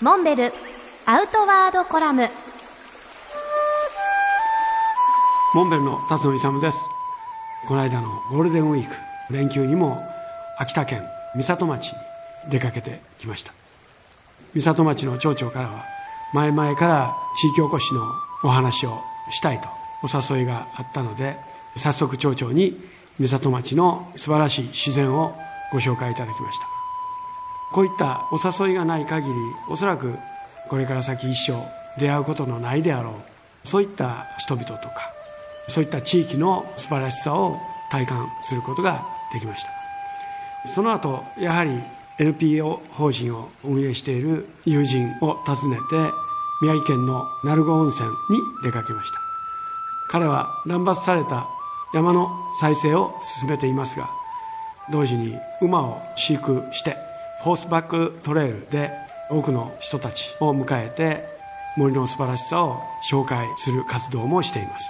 モンベルアウトワードコラム。モンベルの辰野勇です。この間のゴールデンウィーク連休にも秋田県美里町に出かけてきました。美里町の町長からは前々から地域おこしのお話をしたいとお誘いがあったので早速町長に美里町の素晴らしい自然をご紹介いただきました。こういったお誘いがない限りおそらくこれから先一生出会うことのないであろうそういった人々とかそういった地域の素晴らしさを体感することができました。その後やはり NPO 法人を運営している友人を訪ねて宮城県の鳴子温泉に出かけました。彼は乱伐された山の再生を進めていますが同時に馬を飼育してホースバックトレイルで多くの人たちを迎えて森の素晴らしさを紹介する活動もしています。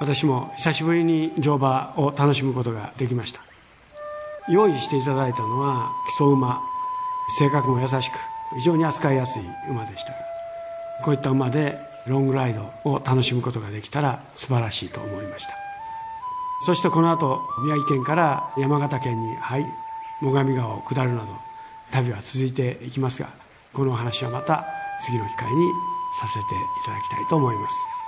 私も久しぶりに乗馬を楽しむことができました。用意していただいたのは基礎馬。性格も優しく非常に扱いやすい馬でした。こういった馬でロングライドを楽しむことができたら素晴らしいと思いました。そしてこの後宮城県から山形県に入り最上川を下るなど旅は続いていきますがこのお話はまた次の機会にさせていただきたいと思います。